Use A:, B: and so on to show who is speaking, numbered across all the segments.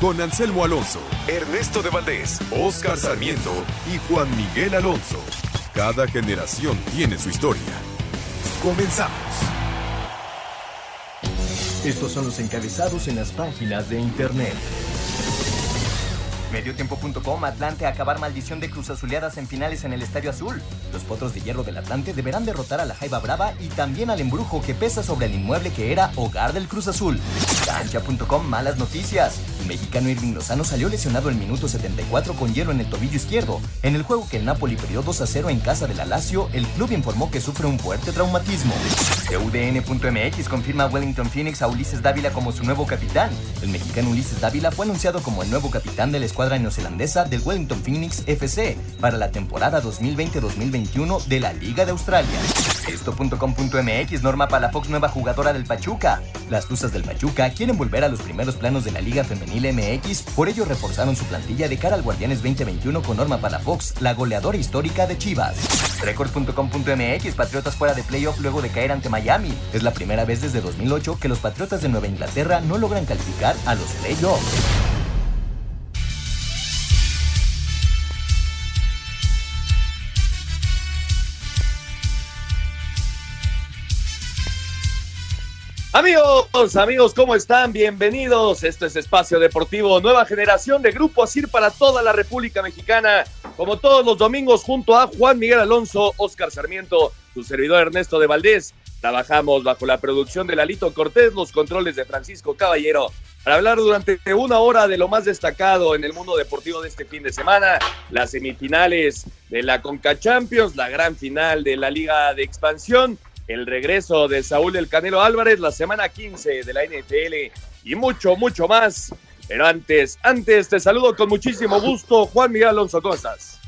A: Con Anselmo Alonso, Ernesto de Valdés, Oscar Sarmiento y Juan Miguel Alonso. Cada generación tiene su historia. Comenzamos.
B: Estos son los encabezados en las páginas de internet.
C: Mediotiempo.com Atlante a acabar maldición de Cruz Azuleadas en finales en el Estadio Azul. Los potros de hierro del Atlante deberán derrotar a la Jaiba Brava y también al embrujo que pesa sobre el inmueble que era hogar del Cruz Azul. Cancha.com Malas noticias. El mexicano Irving Lozano salió lesionado el minuto 74 con hielo en el tobillo izquierdo. En el juego que el Napoli perdió 2 a 0 en casa de la Lazio, el club informó que sufre un fuerte traumatismo. UDN.mx confirma Wellington Phoenix a Ulises Dávila como su nuevo capitán. El mexicano Ulises Dávila fue anunciado como el nuevo capitán de la escuadra neozelandesa del Wellington Phoenix FC para la temporada 2020-2021 de la Liga de Australia. Esto.com.mx norma para la Fox nueva jugadora del Pachuca. Las Tuzas del Pachuca quieren volver a los primeros planos de la Liga Femenil MX, por ello reforzaron su plantilla de cara al Guardianes 2021 con Norma Palafox, la goleadora histórica de Chivas. Record.com.mx Patriotas fuera de playoff luego de caer ante Miami. Es la primera vez desde 2008 que los Patriotas de Nueva Inglaterra no logran calificar a los playoffs.
D: Amigos, amigos, ¿cómo están? Bienvenidos. Esto es Espacio Deportivo, nueva generación de Grupo Asir para toda la República Mexicana. Como todos los domingos, junto a Juan Miguel Alonso, Oscar Sarmiento, su servidor Ernesto de Valdés. Trabajamos bajo la producción de Lalito Cortés, los controles de Francisco Caballero, para hablar durante una hora de lo más destacado en el mundo deportivo de este fin de semana, las semifinales de la Conca Champions, la gran final de la Liga de Expansión el regreso de Saúl El Canelo Álvarez, la semana 15 de la NFL y mucho, mucho más. Pero antes, antes te saludo con muchísimo gusto, Juan Miguel Alonso, ¿cómo estás?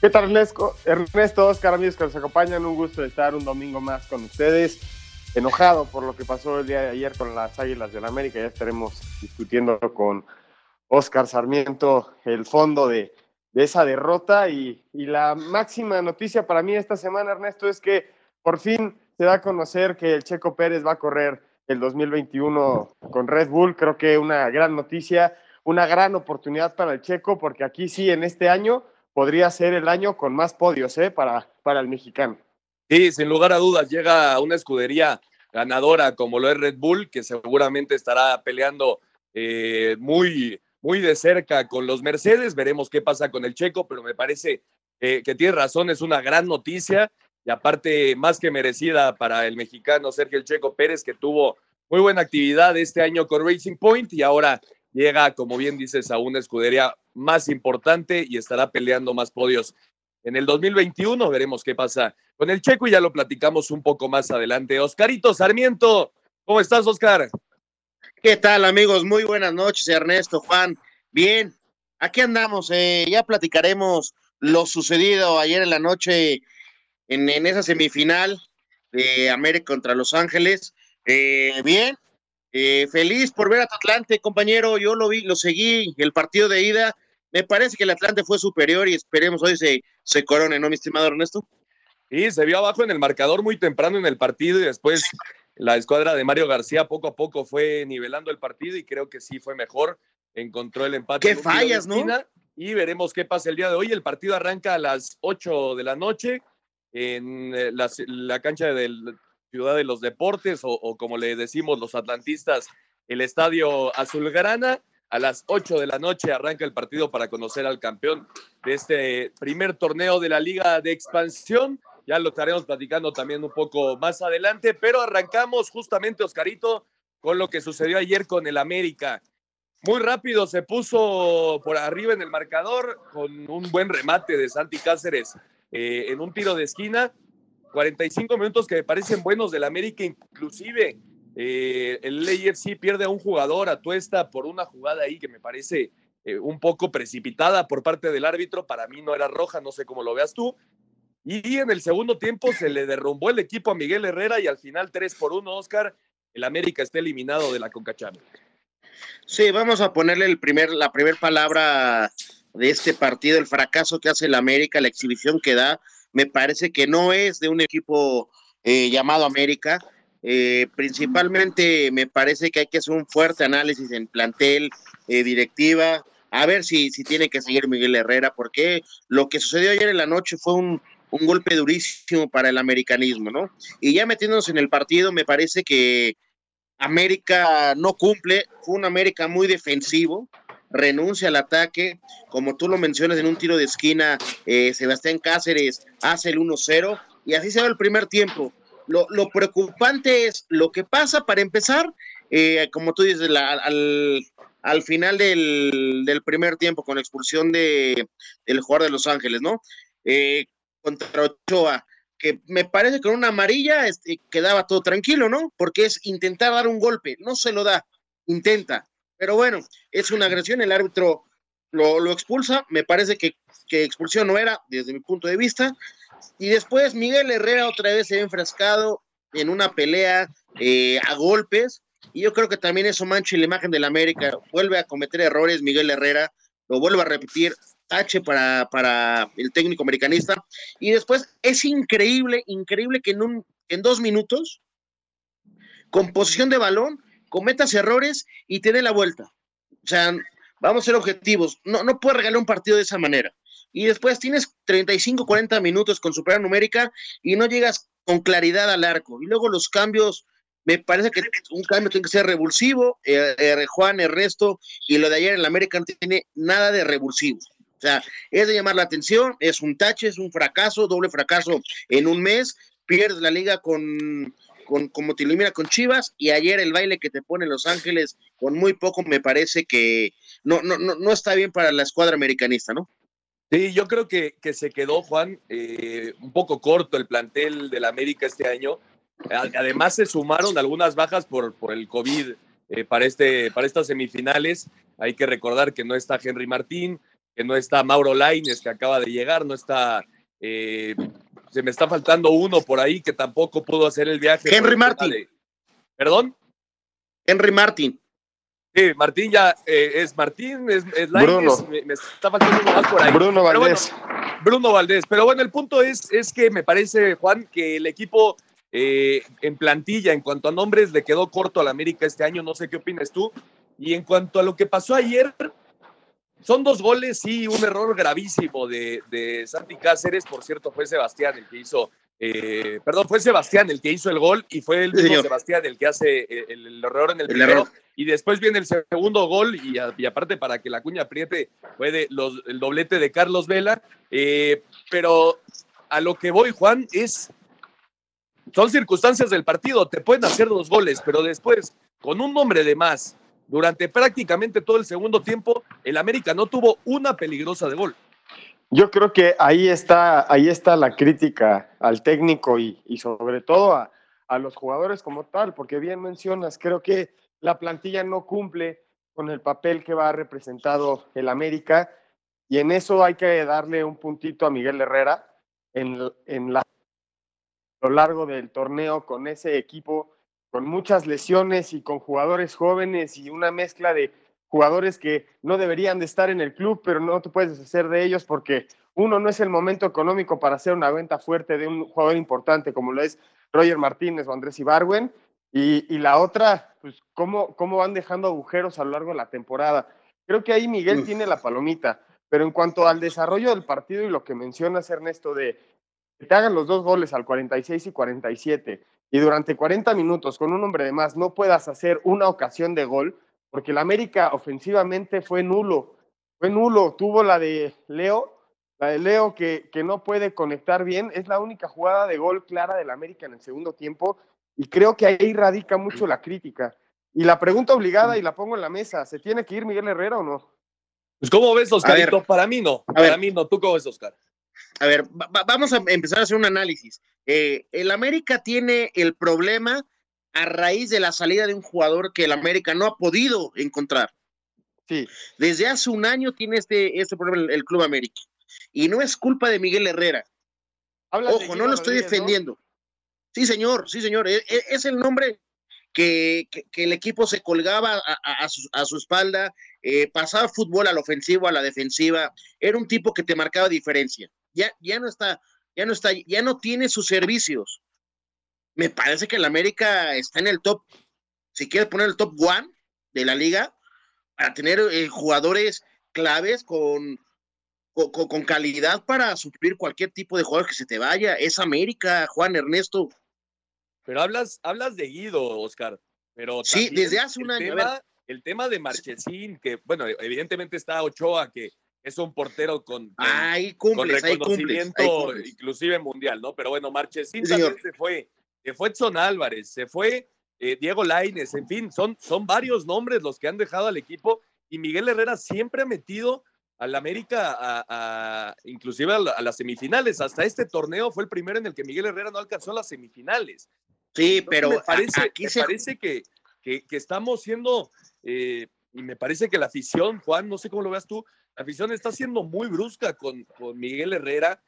E: ¿Qué tal, Ernesto? Ernesto, Oscar, amigos que nos acompañan, un gusto estar un domingo más con ustedes. Enojado por lo que pasó el día de ayer con las Águilas del la América, ya estaremos discutiendo con Oscar Sarmiento el fondo de, de esa derrota y, y la máxima noticia para mí esta semana, Ernesto, es que por fin se da a conocer que el Checo Pérez va a correr el 2021 con Red Bull. Creo que una gran noticia, una gran oportunidad para el Checo, porque aquí sí, en este año, podría ser el año con más podios ¿eh? para, para el mexicano.
D: Sí, sin lugar a dudas, llega una escudería ganadora como lo es Red Bull, que seguramente estará peleando eh, muy, muy de cerca con los Mercedes. Veremos qué pasa con el Checo, pero me parece eh, que tiene razón, es una gran noticia y aparte más que merecida para el mexicano Sergio El Checo Pérez, que tuvo muy buena actividad este año con Racing Point y ahora llega, como bien dices, a una escudería más importante y estará peleando más podios. En el 2021 veremos qué pasa con el Checo y ya lo platicamos un poco más adelante. Oscarito Sarmiento, ¿cómo estás, Oscar?
F: ¿Qué tal, amigos? Muy buenas noches, Ernesto, Juan. Bien, aquí andamos, eh, ya platicaremos lo sucedido ayer en la noche en, esa semifinal de América contra Los Ángeles. Eh, bien, eh, feliz por ver a Atlante, compañero. Yo lo vi, lo seguí, el partido de ida. Me parece que el Atlante fue superior y esperemos hoy se, se corone, ¿no, mi estimado Ernesto?
D: Sí, se vio abajo en el marcador muy temprano en el partido y después la escuadra de Mario García poco a poco fue nivelando el partido y creo que sí fue mejor. Encontró el empate.
F: Qué fallas, ¿no?
D: Y veremos qué pasa el día de hoy. El partido arranca a las 8 de la noche en eh, la, cancha de la Ciudad de los Deportes o, como le decimos los atlantistas, el Estadio Azulgrana. A las 8 de la noche arranca el partido para conocer al campeón de este primer torneo de la Liga de Expansión. Ya lo estaremos platicando también un poco más adelante, pero arrancamos justamente, Oscarito, con lo que sucedió ayer con el América. Muy rápido se puso por arriba en el marcador con un buen remate de Santi Cáceres eh, en un tiro de esquina 45 minutos que me parecen buenos del América, inclusive eh, el LAFC pierde a un jugador a Tuesta por una jugada ahí que me parece eh, un poco precipitada por parte del árbitro. Para mí no era roja, no sé cómo lo veas tú. Y en el segundo tiempo se le derrumbó el equipo a Miguel Herrera y al final 3 por 1, Oscar, el América está eliminado de la Conca
F: Sí, vamos a ponerle el primer, la primera palabra de este partido, el fracaso que hace el América, la exhibición que da, me parece que no es de un equipo eh, llamado América. Eh, principalmente me parece que hay que hacer un fuerte análisis en plantel, eh, directiva, a ver si, si tiene que seguir Miguel Herrera, porque lo que sucedió ayer en la noche fue un, un golpe durísimo para el americanismo, ¿no? Y ya metiéndonos en el partido, me parece que América no cumple, fue un América muy defensivo, renuncia al ataque, como tú lo mencionas en un tiro de esquina, eh, Sebastián Cáceres hace el 1-0 y así se va el primer tiempo. Lo, preocupante es lo que pasa para empezar, eh, como tú dices, al, final del, primer tiempo con la expulsión de, del jugador de Los Ángeles, ¿no? Eh, contra Ochoa, que me parece que con una amarilla este, quedaba todo tranquilo, ¿no? Porque es intentar dar un golpe, no se lo da, intenta. Pero bueno, es una agresión, el árbitro lo, expulsa, me parece que, expulsión no era, desde mi punto de vista. Y después Miguel Herrera otra vez se ha enfrascado en una pelea eh, a golpes, y yo creo que también eso mancha la imagen del América, vuelve a cometer errores Miguel Herrera, lo vuelve a repetir, H para, para el técnico americanista. Y después es increíble, increíble que en, un, en dos minutos, con posición de balón, cometas errores y te dé la vuelta. O sea, vamos a ser objetivos. No, no puedes regalar un partido de esa manera. Y después tienes 35, 40 minutos con supera numérica y no llegas con claridad al arco. Y luego los cambios, me parece que un cambio tiene que ser revulsivo. Eh, eh, Juan, Ernesto y lo de ayer en la América no tiene nada de revulsivo. O sea, es de llamar la atención, es un tache, es un fracaso, doble fracaso en un mes, pierdes la liga con, con como te elimina con Chivas y ayer el baile que te pone Los Ángeles con muy poco me parece que no, no, no, no está bien para la escuadra americanista, ¿no?
D: Sí, yo creo que, que se quedó, Juan, eh, un poco corto el plantel del América este año. Además, se sumaron algunas bajas por, por el COVID eh, para, este, para estas semifinales. Hay que recordar que no está Henry Martín, que no está Mauro Laines, que acaba de llegar, no está, eh, se me está faltando uno por ahí que tampoco pudo hacer el viaje.
F: Henry Martin.
D: ¿Perdón?
F: Henry Martin.
D: Sí, Martín ya eh, es Martín, es,
E: Bruno.
D: Me, está faltando uno más por ahí.
E: Bruno Valdés.
D: Bruno Valdés. Pero bueno, el punto es, es que me parece, Juan, que el equipo eh, en plantilla, en cuanto a nombres, le quedó corto al América este año. No sé qué opinas tú. Y en cuanto a lo que pasó ayer, son dos goles y un error gravísimo de, de, Santi Cáceres. Por cierto, fue Sebastián el que hizo, eh, perdón, fue Sebastián el que hizo el gol y fue el mismo Sebastián el que hace el, error en el, primero. Y después viene el segundo gol y, aparte para que la cuña apriete fue de los, el doblete de Carlos Vela. Eh, pero a lo que voy, Juan, es son circunstancias del partido. Te pueden hacer dos goles, pero después, con un nombre de más, durante prácticamente todo el segundo tiempo, el América no tuvo una peligrosa de gol.
E: Yo creo que ahí está, ahí está la crítica al técnico y, sobre todo a, los jugadores como tal, porque bien mencionas, creo que la plantilla no cumple con el papel que va representado el América y en eso hay que darle un puntito a Miguel Herrera en, en la, a lo largo del torneo con ese equipo con muchas lesiones y con jugadores jóvenes y una mezcla de jugadores que no deberían de estar en el club, pero no te puedes deshacer de ellos porque uno no es el momento económico para hacer una venta fuerte de un jugador importante como lo es Roger Martínez o Andrés Ibarwen, y, y la otra, pues cómo, cómo van dejando agujeros a lo largo de la temporada. Creo que ahí Miguel tiene la palomita, pero en cuanto al desarrollo del partido y lo que mencionas, Ernesto, de que te hagan los dos goles al 46 y 47 y durante 40 minutos con un hombre de más no puedas hacer una ocasión de gol, porque el América ofensivamente fue nulo, fue nulo, tuvo la de Leo, la de Leo que, que no puede conectar bien, es la única jugada de gol clara del América en el segundo tiempo y creo que ahí radica mucho la crítica. Y la pregunta obligada, y la pongo en la mesa, ¿se tiene que ir Miguel Herrera o no?
D: Pues ¿cómo ves, Oscarito? Para mí no, para mí no. ¿Tú cómo ves, Oscar?
F: A ver, vamos a empezar a hacer un análisis. Eh, el América tiene el problema a raíz de la salida de un jugador que el América no ha podido encontrar.
E: Sí.
F: Desde hace un año tiene este, este problema el, Club América. Y no es culpa de Miguel Herrera. Ojo, no lo estoy defendiendo. Sí, señor, sí, señor. E, e, es, el nombre que, el equipo se colgaba a, su, espalda, eh, pasaba fútbol al ofensivo, a la defensiva. Era un tipo que te marcaba diferencia. Ya, ya no está, ya no está, ya no tiene sus servicios. Me parece que el América está en el top, si quieres poner el top one de la liga, para tener eh, jugadores claves con, con, calidad para suplir cualquier tipo de jugador que se te vaya. Es América, Juan Ernesto.
D: Pero hablas, hablas de Guido, Oscar. Pero
F: sí, desde hace un año.
D: el tema de Marchesín, que bueno, evidentemente está Ochoa, que es un portero con, reconocimiento inclusive mundial, ¿no? Pero bueno, Marchesín también se fue, se fue Edson Álvarez, se fue eh, Diego Laines, en fin, son, son varios nombres los que han dejado al equipo y Miguel Herrera siempre ha metido al América a, inclusive a, las semifinales. Hasta este torneo fue el primero en el que Miguel Herrera no alcanzó las semifinales.
F: Sí, pero
D: me parece, aquí se... parece que, que, estamos siendo, eh, y me parece que la afición, Juan, no sé cómo lo veas tú, la afición está siendo muy brusca con, con Miguel Herrera.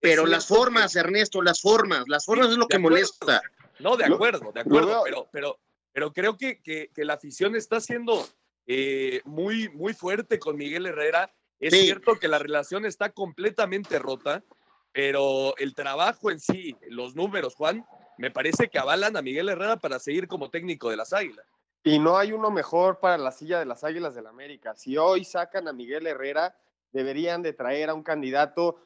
F: Pero las formas, Ernesto, las formas, las formas es lo que molesta.
D: No, de acuerdo, de acuerdo, pero, pero, pero creo que, que, la afición está siendo eh, muy, muy fuerte con Miguel Herrera. Es cierto que la relación está completamente rota, pero el trabajo en sí, los números, Juan, me parece que avalan a Miguel Herrera para seguir como técnico de las Águilas.
E: Y no hay uno mejor para la silla de las Águilas del la América. Si hoy sacan a Miguel Herrera, deberían de traer a un candidato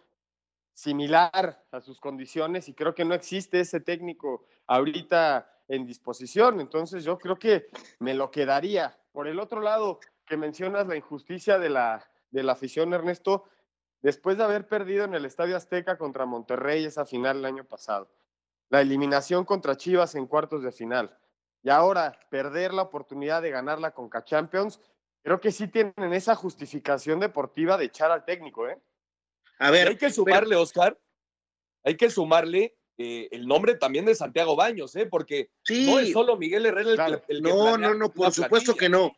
E: similar a sus condiciones y creo que no existe ese técnico ahorita en disposición. Entonces yo creo que me lo quedaría. Por el otro lado, que mencionas la injusticia de la, de la afición, Ernesto, después de haber perdido en el Estadio Azteca contra Monterrey esa final el año pasado, la eliminación contra Chivas en cuartos de final, y ahora perder la oportunidad de ganar la Conca Champions, creo que sí tienen esa justificación deportiva de echar al técnico, ¿eh?
D: A ver, hay que sumarle, Oscar, hay que sumarle eh, el nombre también de Santiago Baños, ¿eh? Porque no es solo Miguel Herrera el,
F: que, No, no, no, por supuesto que no.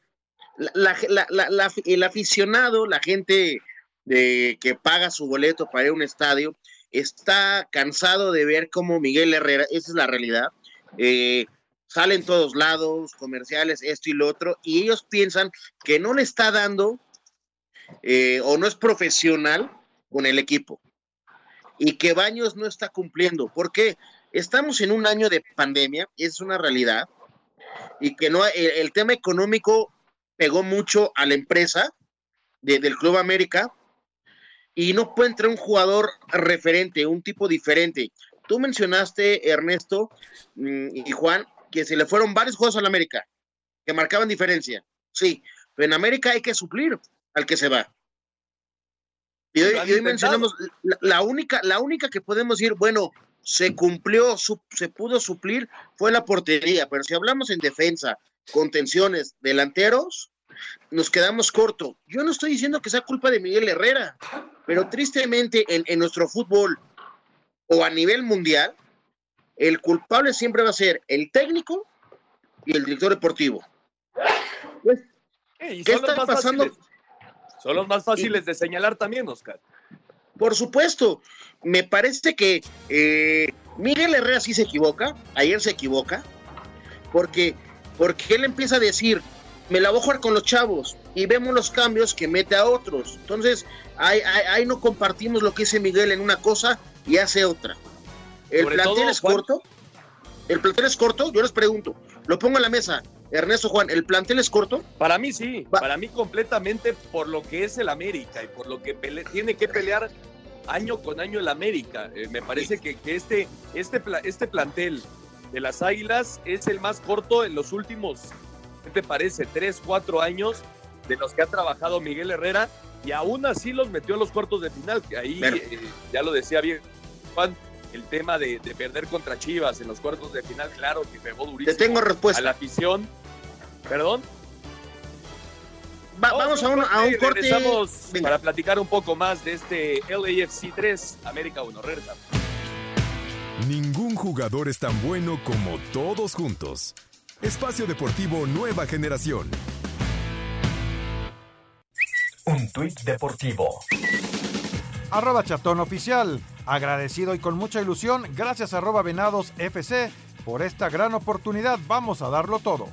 F: el aficionado, la gente de, que paga su boleto para ir a un estadio, está cansado de ver cómo Miguel Herrera, esa es la realidad, eh, sale en todos lados, comerciales, esto y lo otro, y ellos piensan que no le está dando eh, o no es profesional con el equipo y que Baños no está cumpliendo. porque Estamos en un año de pandemia, es una realidad, y que no el, tema económico pegó mucho a la empresa del Club América y no puede entrar un jugador referente, un tipo diferente. Tú mencionaste, Ernesto mm, y Juan, que se le fueron varios juegos al América, que marcaban diferencia. Sí, pero en América hay que suplir al que se va. Y hoy, mencionamos la, única, la única que podemos decir, bueno, se cumplió, se pudo suplir, fue la portería. Pero si hablamos en defensa, contenciones, delanteros, nos quedamos corto. Yo no estoy diciendo que sea culpa de Miguel Herrera, pero tristemente en, en nuestro fútbol o a nivel mundial, el culpable siempre va a ser el técnico y el director deportivo.
D: ¿Qué está pasando? son los más fáciles de señalar también, Oscar.
F: Por supuesto, me parece que eh, Miguel Herrera sí se equivoca, ayer se equivoca, porque, porque él empieza a decir, me la voy a jugar con los chavos y vemos los cambios que mete a otros. Entonces, ahí, ahí, no compartimos lo que dice Miguel en una cosa y hace otra. ¿El plantel es corto? ¿El plantel es corto? Yo les pregunto. Lo pongo en la mesa. Ernesto Juan, ¿el plantel es corto?
D: Para mí sí, para mí completamente por lo que es el América y por lo que tiene que pelear año con año el América. Eh, me parece que, este, este, este plantel de las Águilas es el más corto en los últimos, ¿qué te parece? Tres, cuatro años de los que ha trabajado Miguel Herrera y aún así los metió en los cuartos de final, que ahí eh, ya lo decía bien Juan, el tema de, perder contra Chivas en los cuartos de final, claro que pegó durísimo.
F: Te tengo respuesta.
D: A la afición. ¿Perdón?
F: vamos a un, a un corte.
D: Regresamos para platicar un poco más de este LAFC 3, América 1. Regresamos.
A: Ningún jugador es tan bueno como todos juntos. Espacio Deportivo Nueva Generación.
B: Un tuit deportivo.
G: Arroba chatón oficial. Agradecido y con mucha ilusión, gracias arroba venados FC por esta gran oportunidad. Vamos a darlo todo.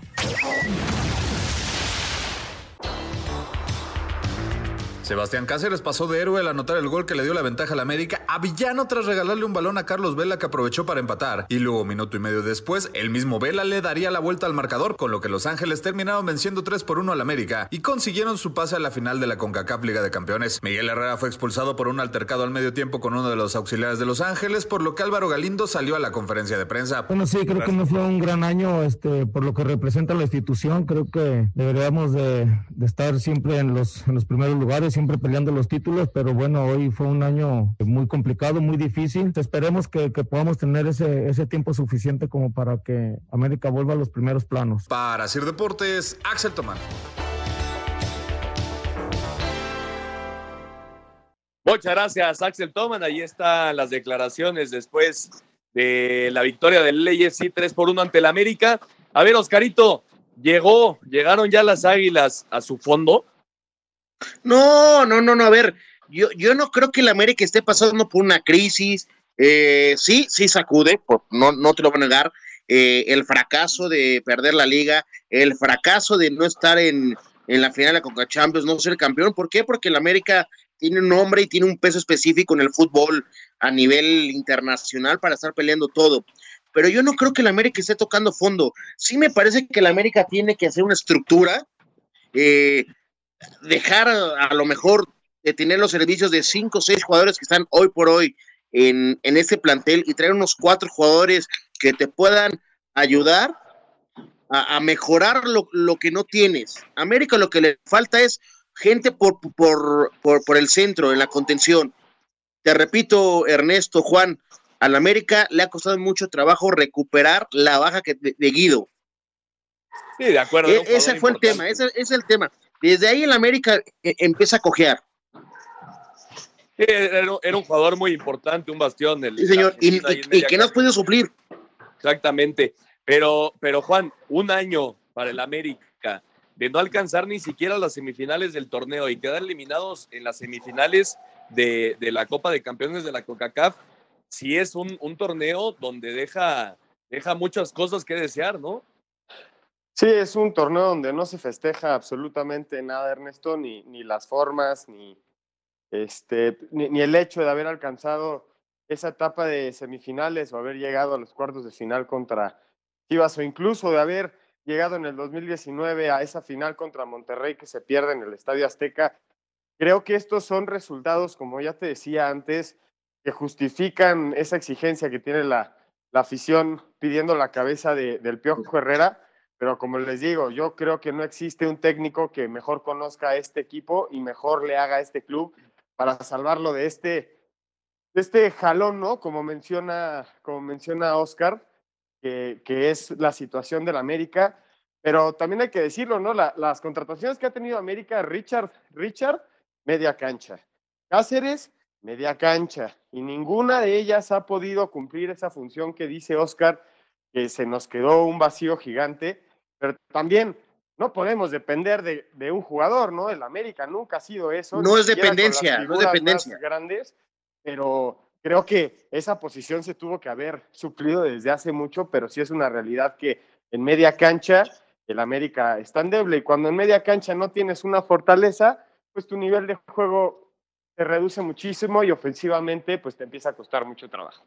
H: Sebastián Cáceres pasó de héroe al anotar el gol que le dio la ventaja al América a villano tras regalarle un balón a Carlos Vela que aprovechó para empatar. Y luego, minuto y medio después, el mismo Vela le daría la vuelta al marcador, con lo que Los Ángeles terminaron venciendo 3 por 1 al América y consiguieron su pase a la final de la CONCACAF Liga de Campeones. Miguel Herrera fue expulsado por un altercado al medio tiempo con uno de los auxiliares de Los Ángeles, por lo que Álvaro Galindo salió a la conferencia de prensa.
I: Bueno, sí, creo que no fue un gran año este, por lo que representa la institución. Creo que deberíamos de, estar siempre en los, en los primeros lugares, siempre peleando los títulos pero bueno, hoy fue un año muy complicado, muy difícil. Esperemos que, que podamos tener ese, ese tiempo suficiente como para que América vuelva a los primeros planos.
H: Para Sir Deportes, Axel Tomán.
D: Muchas gracias, Axel Toman. Ahí están las declaraciones después de la victoria del LAFC 3 por 1 ante el América. A ver, Oscarito, llegó, llegaron ya las águilas a su fondo.
F: No, no, no, no, a ver, yo, yo no creo que el América esté pasando por una crisis. Eh, sí, sí sacude, por, no, no te lo voy a negar. Eh, el fracaso de perder la liga, el fracaso de no estar en, en la final de la Coca Champions, no ser campeón. ¿Por qué? Porque el América tiene un nombre y tiene un peso específico en el fútbol a nivel internacional para estar peleando todo. Pero yo no creo que el América esté tocando fondo. Sí me parece que el América tiene que hacer una estructura, eh, dejar a lo mejor de tener los servicios de cinco o seis jugadores que están hoy por hoy en, en este plantel y traer unos cuatro jugadores que te puedan ayudar a, a mejorar lo, lo, que no tienes. América lo que le falta es gente por, por, por, por el centro, en la contención. Te repito, Ernesto, Juan, al América le ha costado mucho trabajo recuperar la baja que, de, de Guido.
D: Sí, de acuerdo.
F: E ese fue importante. el tema, ese, ese, es el tema. Desde ahí el América eh, empieza a cojear.
D: Era, era, un jugador muy importante, un bastión.
F: Sí, señor, y, y, y que nos puede suplir.
D: Exactamente. Pero, pero Juan, un año para el América de no alcanzar ni siquiera las semifinales del torneo y quedar eliminados en las semifinales de, de la Copa de Campeones de la CONCACAF, sí es un, un torneo donde deja, deja muchas cosas que desear, ¿no?
E: Sí, es un torneo donde no se festeja absolutamente nada, Ernesto, ni, ni las formas, ni, este, ni, el hecho de haber alcanzado esa etapa de semifinales o haber llegado a los cuartos de final contra Chivas o incluso de haber llegado en el 2019 a esa final contra Monterrey que se pierde en el Estadio Azteca. Creo que estos son resultados, como ya te decía antes, que justifican esa exigencia que tiene la, la afición pidiendo la cabeza de, del Piojo Herrera pero como les digo, yo creo que no existe un técnico que mejor conozca a este equipo y mejor le haga a este club para salvarlo de este, de este jalón, ¿no? Como menciona, como menciona Oscar, que, que es la situación del América. Pero también hay que decirlo, ¿no? La, las contrataciones que ha tenido América, Richard, Richard, media cancha. Cáceres, media cancha. Y ninguna de ellas ha podido cumplir esa función que dice Oscar, que se nos quedó un vacío gigante pero también no podemos depender de, de, un jugador, ¿no? El América nunca ha sido eso.
F: No es dependencia, no es dependencia.
E: Grandes, pero creo que esa posición se tuvo que haber suplido desde hace mucho, pero sí es una realidad que en media cancha el América es tan débil y cuando en media cancha no tienes una fortaleza, pues tu nivel de juego se reduce muchísimo y ofensivamente pues te empieza a costar mucho trabajo.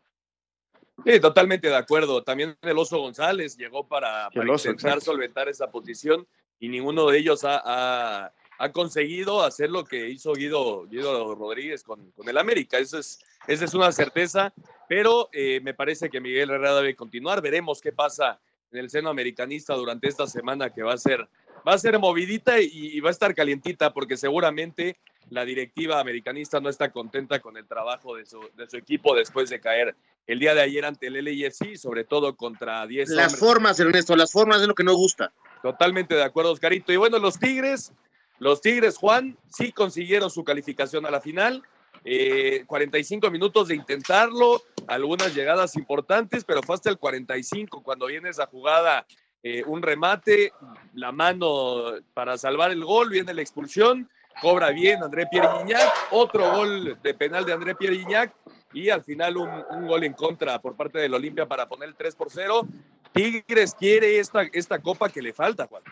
D: Sí, totalmente de acuerdo. También el Oso González llegó para, para oso, intentar exacto. solventar esa posición y ninguno de ellos ha, ha, ha, conseguido hacer lo que hizo Guido, Guido Rodríguez con, con el América. Eso es, esa es una certeza, pero eh, me parece que Miguel Herrera debe continuar. Veremos qué pasa en el seno americanista durante esta semana que va a ser, va a ser movidita y, y va a estar calientita porque seguramente la directiva americanista no está contenta con el trabajo de su, de su, equipo después de caer el día de ayer ante el LAFC, sobre todo contra 10
F: Las hombres. formas, Ernesto, las formas es lo que no gusta.
D: Totalmente de acuerdo, Oscarito. Y bueno, los Tigres, Los Tigres, Juan, sí consiguieron su calificación a la final. Eh, 45 minutos de intentarlo, algunas llegadas importantes, pero fue hasta el 45 cuando viene esa jugada, eh, un remate, la mano para salvar el gol, viene la expulsión, cobra bien André Pierre Guignac, otro gol de penal de André Pierre Guignac y al final un, un gol en contra por parte del Olimpia para poner el 3 por 0. Tigres quiere esta, esta copa que le falta, Juan.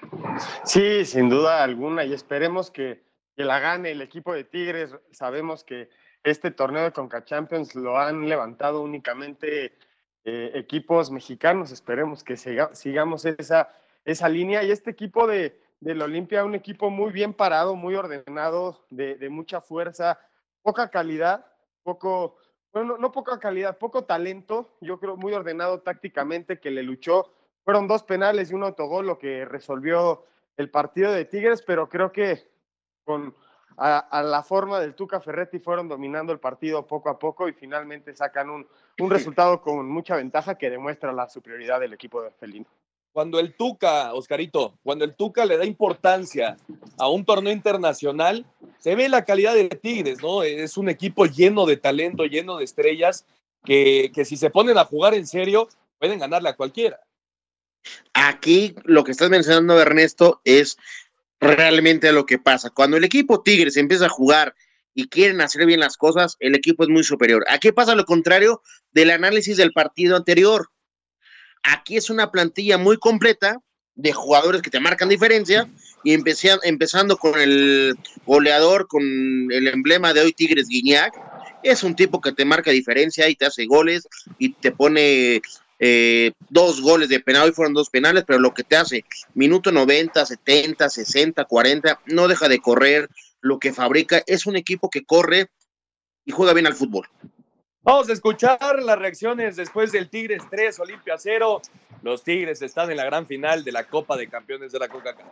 E: Sí, sin duda alguna, y esperemos que, que la gane el equipo de Tigres. Sabemos que este torneo de Conca Champions lo han levantado únicamente eh, equipos mexicanos. Esperemos que siga, sigamos esa, esa línea. Y este equipo de, del Olimpia, un equipo muy bien parado, muy ordenado, de, de mucha fuerza, poca calidad, poco, bueno, no, no, poca calidad, poco talento, yo creo muy ordenado tácticamente que le luchó. Fueron dos penales y un autogol lo que resolvió el partido de Tigres, pero creo que con a, a, la forma del Tuca Ferretti fueron dominando el partido poco a poco y finalmente sacan un, un resultado con mucha ventaja que demuestra la superioridad del equipo de Felino
D: cuando el Tuca, Oscarito, cuando el Tuca le da importancia a un torneo internacional, se ve la calidad de Tigres, ¿no? Es un equipo lleno de talento, lleno de estrellas, que, que si se ponen a jugar en serio, pueden ganarle a cualquiera.
F: Aquí lo que estás mencionando, Ernesto, es realmente lo que pasa. Cuando el equipo Tigres empieza a jugar y quieren hacer bien las cosas, el equipo es muy superior. Aquí pasa lo contrario del análisis del partido anterior Aquí es una plantilla muy completa de jugadores que te marcan diferencia y empezando con el goleador, con el emblema de hoy Tigres Guiñac. Es un tipo que te marca diferencia y te hace goles y te pone eh, dos goles de penal. Hoy fueron dos penales, pero lo que te hace minuto 90, 70, 60, 40, no deja de correr. Lo que fabrica es un equipo que corre y juega bien al fútbol.
D: Vamos a escuchar las reacciones después del Tigres 3, Olimpia 0. Los Tigres están en la gran final de la Copa de Campeones de la CONCACAF.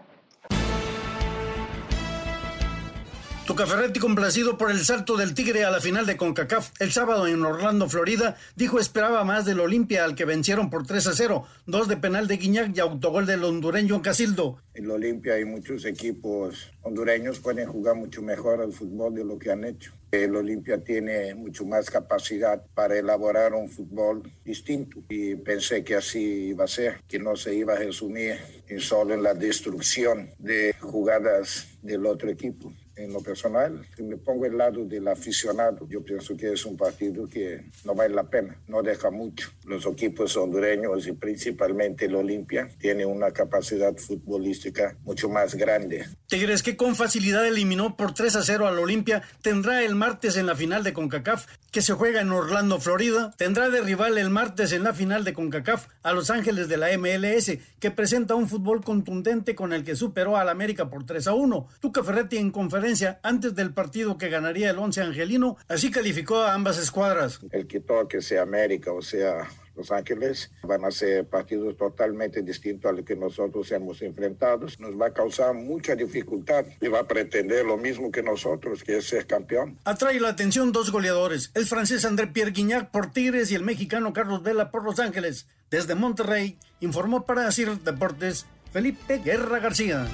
J: Tuca Ferretti, complacido por el salto del Tigre a la final de CONCACAF el sábado en Orlando, Florida, dijo esperaba más del Olimpia al que vencieron por 3 a 0, dos de penal de Guiñac y autogol del hondureño Casildo.
K: En el Olimpia hay muchos equipos hondureños pueden jugar mucho mejor al fútbol de lo que han hecho. El Olimpia tiene mucho más capacidad para elaborar un fútbol distinto y pensé que así iba a ser, que no se iba a resumir en solo en la destrucción de jugadas del otro equipo en lo personal, si me pongo el lado del aficionado, yo pienso que es un partido que no vale la pena, no deja mucho. Los equipos hondureños y principalmente el Olimpia tienen una capacidad futbolística mucho más grande.
J: Tigres que con facilidad eliminó por 3 a 0 al Olimpia tendrá el martes en la final de CONCACAF que se juega en Orlando, Florida. Tendrá de rival el martes en la final de CONCACAF a Los Ángeles de la MLS que presenta un fútbol contundente con el que superó al América por 3 a 1. Tuca Ferretti en conferencia antes del partido que ganaría el once angelino, así calificó a ambas escuadras.
K: El que toque sea América o sea los Ángeles van a ser partidos totalmente distintos a los que nosotros hemos enfrentado. Nos va a causar mucha dificultad y va a pretender lo mismo que nosotros, que es ser campeón.
J: Atrae la atención dos goleadores, el francés André Pierre Guignac por Tigres y el mexicano Carlos Vela por Los Ángeles. Desde Monterrey, informó para decir Deportes Felipe Guerra García.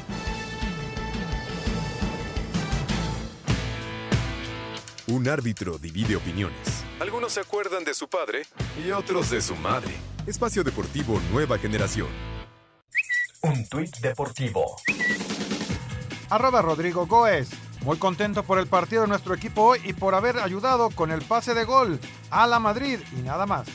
A: Un árbitro divide opiniones. Algunos se acuerdan de su padre y otros de su madre. Espacio Deportivo Nueva Generación.
B: Un tuit deportivo.
G: Arroba Rodrigo Goes. Muy contento por el partido de nuestro equipo hoy y por haber ayudado con el pase de gol a la Madrid y nada más.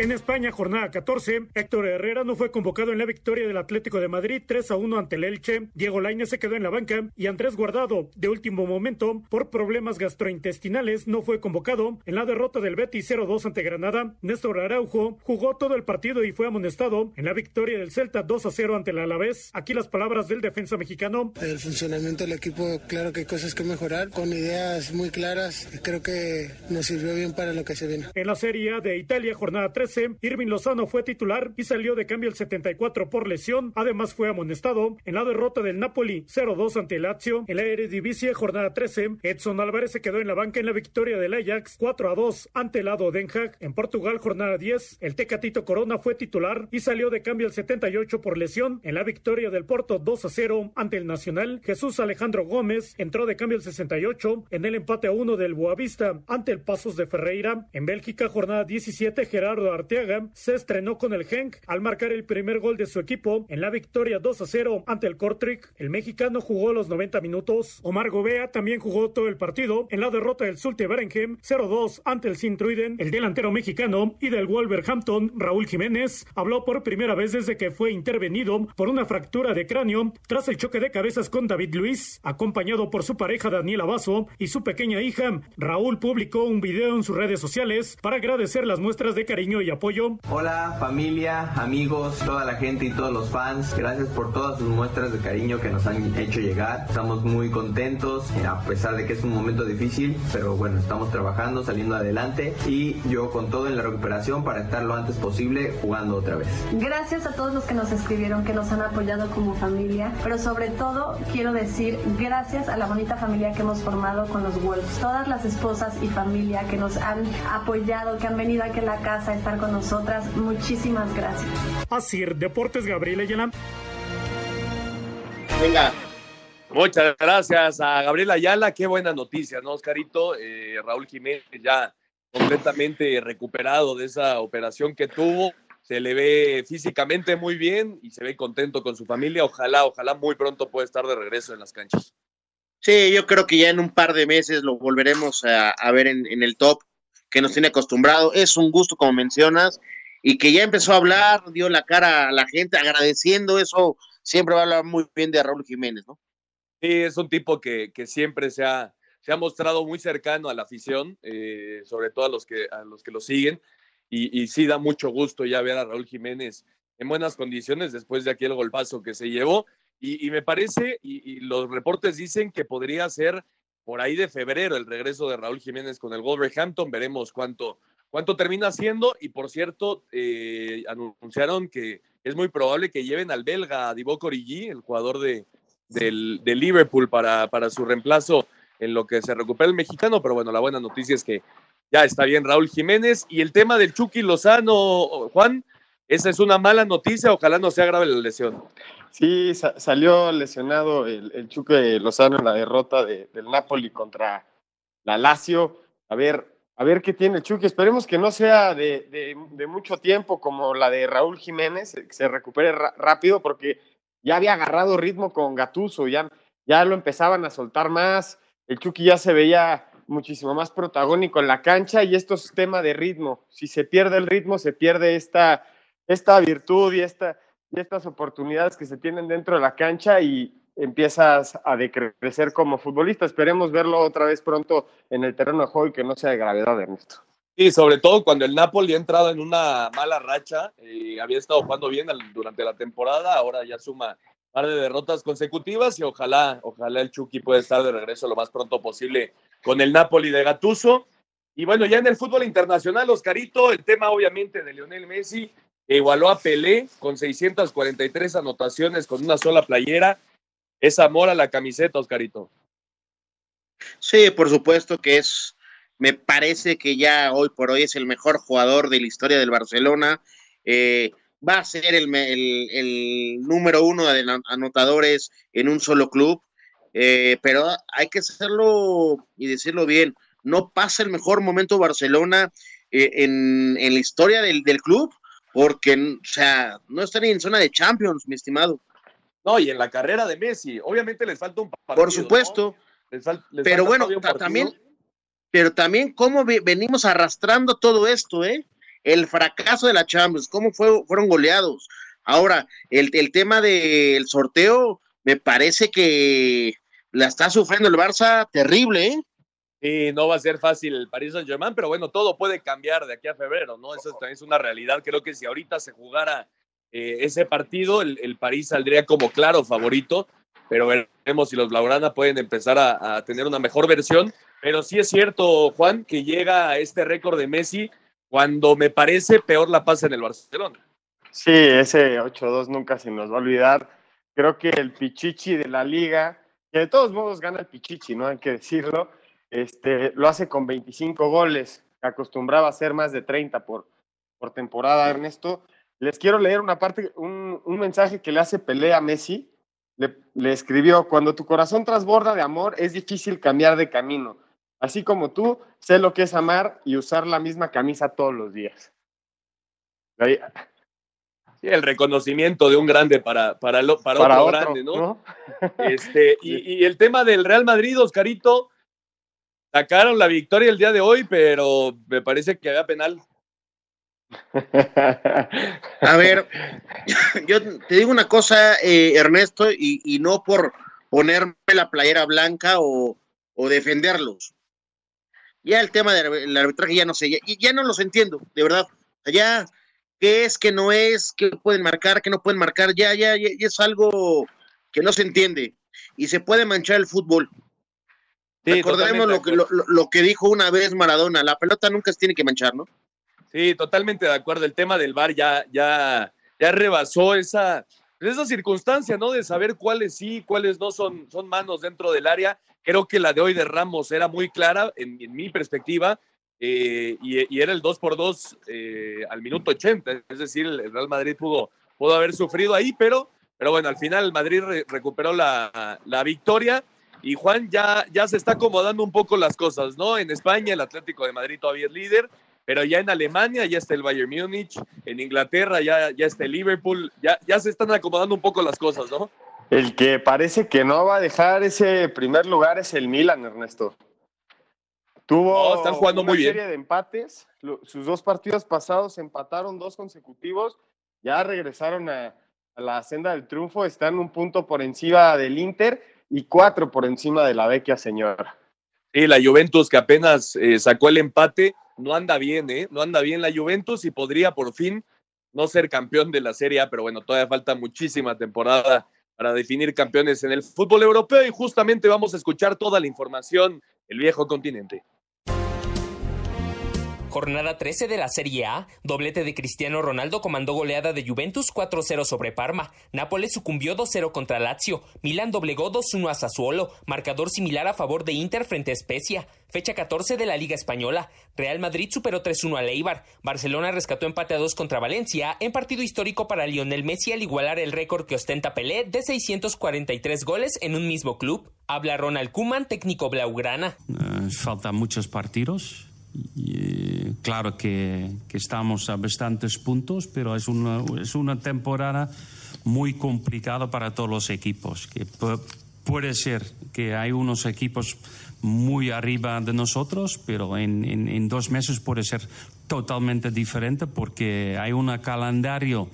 L: En España, jornada 14, Héctor Herrera no fue convocado en la victoria del Atlético de Madrid 3 a 1 ante el Elche. Diego Lainez se quedó en la banca y Andrés Guardado, de último momento, por problemas gastrointestinales, no fue convocado. En la derrota del Betis 0-2 ante Granada, Néstor Araujo jugó todo el partido y fue amonestado. En la victoria del Celta 2 a 0 ante el Alavés, aquí las palabras del defensa mexicano.
M: El funcionamiento del equipo, claro que hay cosas que mejorar, con ideas muy claras. Creo que nos sirvió bien para lo que se viene.
L: En la Serie A de Italia, jornada 3 13, Irving Lozano fue titular y salió de cambio el 74 por lesión. Además fue amonestado en la derrota del Napoli 0-2 ante el Lazio. En la Eredivisie, jornada 13, Edson Álvarez se quedó en la banca en la victoria del Ajax 4-2 ante el lado Den. En Portugal, jornada 10, el Tecatito Corona fue titular y salió de cambio el 78 por lesión. En la victoria del Porto 2-0 ante el Nacional, Jesús Alejandro Gómez entró de cambio el 68 en el empate a 1 del Boavista ante el Pasos de Ferreira. En Bélgica, jornada 17, Gerardo Arteaga se estrenó con el Genk al marcar el primer gol de su equipo en la victoria 2 a 0 ante el Kortrijk. El mexicano jugó los 90 minutos. Omar Gobea también jugó todo el partido en la derrota del Sulte Berenhem 0-2 ante el Sintruiden. El delantero mexicano y del Wolverhampton, Raúl Jiménez, habló por primera vez desde que fue intervenido por una fractura de cráneo tras el choque de cabezas con David Luis, acompañado por su pareja Daniela Vaso y su pequeña hija. Raúl publicó un video en sus redes sociales para agradecer las muestras de cariño y apoyo.
N: Hola familia, amigos, toda la gente y todos los fans. Gracias por todas sus muestras de cariño que nos han hecho llegar. Estamos muy contentos, eh, a pesar de que es un momento difícil, pero bueno, estamos trabajando, saliendo adelante y yo con todo en la recuperación para estar lo antes posible jugando otra vez.
O: Gracias a todos los que nos escribieron, que nos han apoyado como familia, pero sobre todo quiero decir gracias a la bonita familia que hemos formado con los Wolves. Todas las esposas y familia que nos han apoyado, que han venido aquí a la casa a estar con nosotras, muchísimas gracias.
L: Así, Deportes Gabriel Ayala.
F: Venga.
D: Muchas gracias a Gabriel Ayala. Qué buena noticia, ¿no, Oscarito? Eh, Raúl Jiménez ya completamente recuperado de esa operación que tuvo. Se le ve físicamente muy bien y se ve contento con su familia. Ojalá, ojalá muy pronto pueda estar de regreso en las canchas.
F: Sí, yo creo que ya en un par de meses lo volveremos a, a ver en, en, el top que nos tiene acostumbrado. Es un gusto, como mencionas, y que ya empezó a hablar, dio la cara a la gente agradeciendo eso. Siempre va a hablar muy bien de Raúl Jiménez, ¿no?
D: Sí, es un tipo que, que siempre se ha, se ha mostrado muy cercano a la afición, eh, sobre todo a los que, a los que lo siguen. Y, y, sí da mucho gusto ya ver a Raúl Jiménez en buenas condiciones después de aquel golpazo que se llevó. Y, me parece, y, los reportes dicen que podría ser por ahí de febrero el regreso de Raúl Jiménez con el Wolverhampton. Veremos cuánto, cuánto termina siendo. Y por cierto, eh, anunciaron que es muy probable que lleven al belga Divock Origi, el jugador de, del, de Liverpool, para, para su reemplazo en lo que se recupera el mexicano. Pero bueno, la buena noticia es que ya está bien Raúl Jiménez. Y el tema del Chucky Lozano, Juan, esa es una mala noticia, ojalá no sea grave la lesión.
E: Sí, sa salió lesionado el, Chucky Lozano en la derrota de, del Napoli contra la Lazio. A ver, a ver qué tiene el Chucky. Esperemos que no sea de, mucho tiempo como la de Raúl Jiménez, que se recupere rápido porque ya había agarrado ritmo con Gatuso, ya, ya lo empezaban a soltar más. El Chucky ya se veía muchísimo más protagónico en la cancha y esto es tema de ritmo. Si se pierde el ritmo, se pierde esta, esta virtud y, esta, y estas oportunidades que se tienen dentro de la cancha y empiezas a decrecer como futbolista. Esperemos verlo otra vez pronto en el terreno de juego y que no sea de gravedad, Ernesto.
D: Sí, sobre todo cuando el Napoli ha entrado en una mala racha, eh, había estado jugando bien durante la temporada, ahora ya suma par de derrotas consecutivas y ojalá, ojalá el Chucky pueda estar de regreso lo más pronto posible con el Napoli de Gatuso. Y bueno, ya en el fútbol internacional, Oscarito, el tema obviamente de Lionel Messi, que igualó a Pelé con 643 anotaciones con una sola playera. Es amor a la camiseta, Oscarito.
F: Sí, por supuesto que es, me parece que ya hoy por hoy es el mejor jugador de la historia del Barcelona. Eh, va a ser el, número uno de anotadores en un solo club, eh, pero hay que hacerlo y decirlo bien. No pasa el mejor momento Barcelona eh, en, la historia del club, porque, o sea, no están en zona de Champions, mi estimado.
D: No, y en la carrera de Messi, obviamente les falta un partido.
F: Por supuesto.
D: ¿no? Les fal les
F: pero bueno, también, pero también cómo venimos arrastrando todo esto, ¿eh? El fracaso de la Champions, cómo fue, fueron goleados. Ahora, el, el tema del sorteo, me parece que la está sufriendo el Barça terrible, ¿eh?
D: Sí, no va a ser fácil el Paris Saint Germain, pero bueno, todo puede cambiar de aquí a febrero, ¿no? Eso también es una realidad. Creo que si ahorita se jugara eh, ese partido, el, el, París saldría como claro favorito, pero veremos si los Blaugrana pueden empezar a, a, tener una mejor versión. Pero sí es cierto, Juan, que llega a este récord de Messi cuando me parece peor la pasa en el Barcelona.
E: Sí, ese 8-2 nunca se nos va a olvidar. Creo que el Pichichi de la liga, que de todos modos gana el Pichichi, no hay que decirlo, este, lo hace con 25 goles, acostumbraba a hacer más de 30 por, por temporada, Ernesto. Les quiero leer una parte, un, un mensaje que le hace pelea a Messi. Le, le escribió, cuando tu corazón transborda de amor, es difícil cambiar de camino. Así como tú, sé lo que es amar y usar la misma camisa todos los días. Ahí-
D: Sí, el reconocimiento de un grande para, para, lo- para,
E: Para
D: otro,
E: otro,
D: grande, ¿no?
E: ¿no?
D: Este, y, y el tema del Real Madrid, Oscarito, sacaron la victoria el día de hoy, pero me parece que había penal.
F: A ver, yo te digo una cosa, eh, Ernesto, y, y no por ponerme la playera blanca o, o defenderlos. Ya el tema del arbitraje ya no sé, ya, ya no los entiendo, de verdad. Ya, qué es, qué no es, qué pueden marcar, qué no pueden marcar, ya, ya, ya, ya es algo que no se entiende. Y se puede manchar el fútbol.
D: Sí,
F: Recordemos lo que, lo- lo que dijo una vez Maradona, la pelota nunca se tiene que manchar, ¿no?
D: Sí, totalmente de acuerdo. El tema del VAR ya, ya, ya rebasó esa, esa circunstancia, ¿no? De saber cuáles sí, cuáles no son, son manos dentro del área. Creo que la de hoy de Ramos era muy clara, en, en mi perspectiva, eh, y, y era el 2 por 2 eh, al minuto 80. Es decir, el Real Madrid pudo, pudo haber sufrido ahí, pero, pero bueno, al final el Madrid re- recuperó la, la victoria. Y Juan ya, ya se está acomodando un poco las cosas, ¿no? En España el Atlético de Madrid todavía es líder, pero ya en Alemania ya está el Bayern Múnich, en Inglaterra ya, ya está el Liverpool, ya, ya se están acomodando un poco las cosas, ¿no?
E: El que parece que no va a dejar ese primer lugar es el Milan, Ernesto. Tuvo
D: No, están jugando
E: una
D: muy bien.
E: serie de empates. Sus dos partidos pasados empataron dos consecutivos. Ya regresaron a, a la senda del triunfo. Están un punto por encima del Inter y cuatro por encima de la vecchia señora.
D: Sí, la Juventus que apenas eh, sacó el empate, no anda bien, ¿eh? No anda bien la Juventus y podría por fin no ser campeón de la Serie A, pero bueno, todavía falta muchísima temporada para definir campeones en el fútbol europeo y justamente vamos a escuchar toda la información del viejo continente.
P: Jornada 13 de la Serie A, doblete de Cristiano Ronaldo comandó goleada de Juventus 4-0 sobre Parma, Nápoles sucumbió 2-0 contra Lazio, Milán doblegó 2-1 a Sassuolo, marcador similar a favor de Inter frente a Spezia, fecha 14 de la Liga Española, Real Madrid superó 3-1 a Leibar, Barcelona rescató empate a 2 contra Valencia, en partido histórico para Lionel Messi al igualar el récord que ostenta Pelé de 643 goles en un mismo club. Habla Ronald Koeman, técnico blaugrana.
Q: Eh, faltan muchos partidos. Claro que, estamos a bastantes puntos, pero es una, es una temporada muy complicada para todos los equipos. Que pu- puede ser que hay unos equipos muy arriba de nosotros, pero en- en dos meses puede ser totalmente diferente porque hay un calendario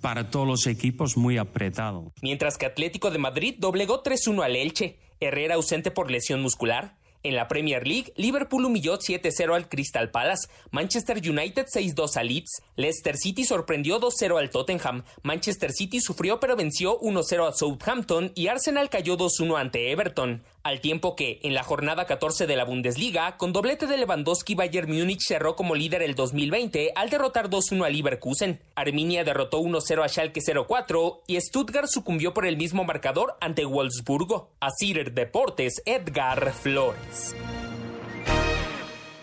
Q: para todos los equipos muy apretado.
P: Mientras que Atlético de Madrid doblegó 3-1 al Elche, Herrera ausente por lesión muscular. En la Premier League, Liverpool humilló 7-0 al Crystal Palace, Manchester United 6-2 al Leeds, Leicester City sorprendió 2-0 al Tottenham, Manchester City sufrió pero venció 1-0 a Southampton y Arsenal cayó 2-1 ante Everton. Al tiempo que, en la jornada 14 de la Bundesliga, con doblete de Lewandowski, Bayern Múnich cerró como líder el 2020 al derrotar 2-1 a Leverkusen. Arminia derrotó 1-0 a Schalke 04 y Stuttgart sucumbió por el mismo marcador ante Wolfsburgo. A Cider Deportes, Edgar Flores.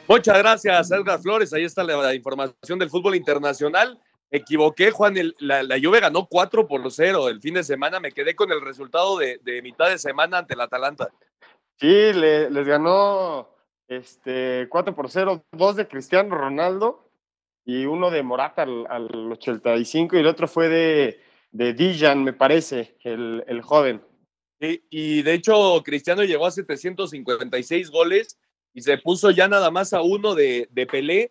D: Muchas gracias, Edgar Flores. Ahí está la, la información del fútbol internacional. Me equivoqué, Juan. el- la, la Juve ganó 4 por 0 el fin de semana. Me quedé con el resultado de, de mitad de semana ante el Atalanta.
E: Sí, le- les ganó este 4 por 0, dos de Cristiano Ronaldo y uno de Morata al, al 85 y el otro fue de, de Dijan, me parece, el, el joven.
D: Sí, y de hecho, Cristiano llegó a 756 goles y se puso ya nada más a uno de, de Pelé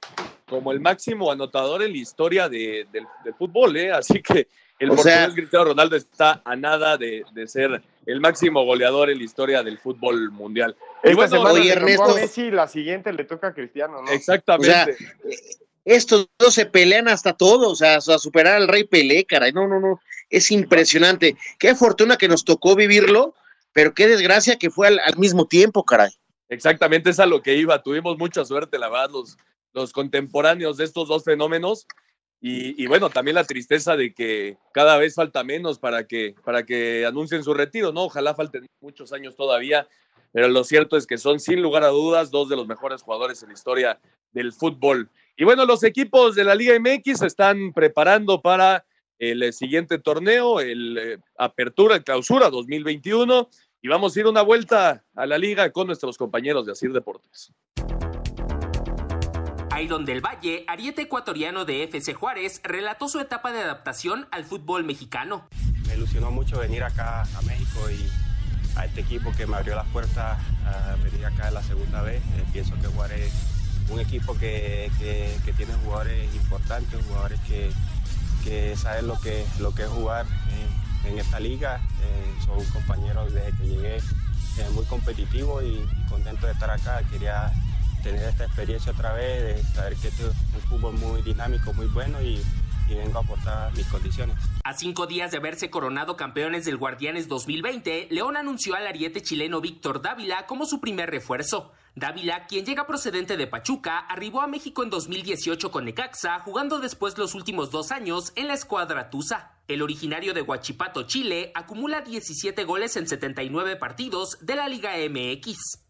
D: como el máximo anotador en la historia de- del, del fútbol, ¿eh? Así que el
F: O
D: portugués
F: sea-
D: Cristiano Ronaldo está a nada de, de ser el máximo goleador en la historia del fútbol mundial.
E: Esta
D: bueno,
E: semana
F: oye, Ernesto.
E: Messi y la siguiente le toca a Cristiano, ¿no?
D: Exactamente.
F: O sea, estos dos se pelean hasta todo, o sea, a superar al rey Pelé, caray. No, no, no. Es impresionante. Qué fortuna que nos tocó vivirlo, pero qué desgracia que fue al, al mismo tiempo, caray.
D: Exactamente, es a lo que iba. Tuvimos mucha suerte, la verdad, los, los contemporáneos de estos dos fenómenos. Y, bueno, también la tristeza de que cada vez falta menos para que, para que anuncien su retiro, ¿no? Ojalá falten muchos años todavía, pero lo cierto es que son sin lugar a dudas dos de los mejores jugadores en la historia del fútbol. Y bueno, los equipos de la Liga MX se están preparando para el eh, siguiente torneo, el eh, Apertura, el Clausura 2021, y vamos a ir una vuelta a la liga con nuestros compañeros de Asir Deportes.
P: Iron del Valle, ariete ecuatoriano de FC Juárez, relató su etapa de adaptación al fútbol mexicano.
R: Me ilusionó mucho venir acá a México y a este equipo que me abrió las puertas a venir acá la segunda vez. Eh, pienso que Juárez es un equipo que, que, que, tiene jugadores importantes, jugadores que, que saben lo que, lo que es jugar en, en esta liga. Eh, son compañeros desde que llegué eh, muy competitivos y, y contento de estar acá. Quería tener esta experiencia otra vez, de saber que es un fútbol muy dinámico, muy bueno y, y, vengo a aportar mis condiciones.
P: A cinco días de haberse coronado campeones del Guardianes 2020, León anunció al ariete chileno Víctor Dávila como su primer refuerzo. Dávila, quien llega procedente de Pachuca, arribó a México en 2018 con Necaxa, jugando después los últimos dos años en la escuadra Tusa. El originario de Huachipato, Chile, acumula 17 goles en 79 partidos de la Liga MX.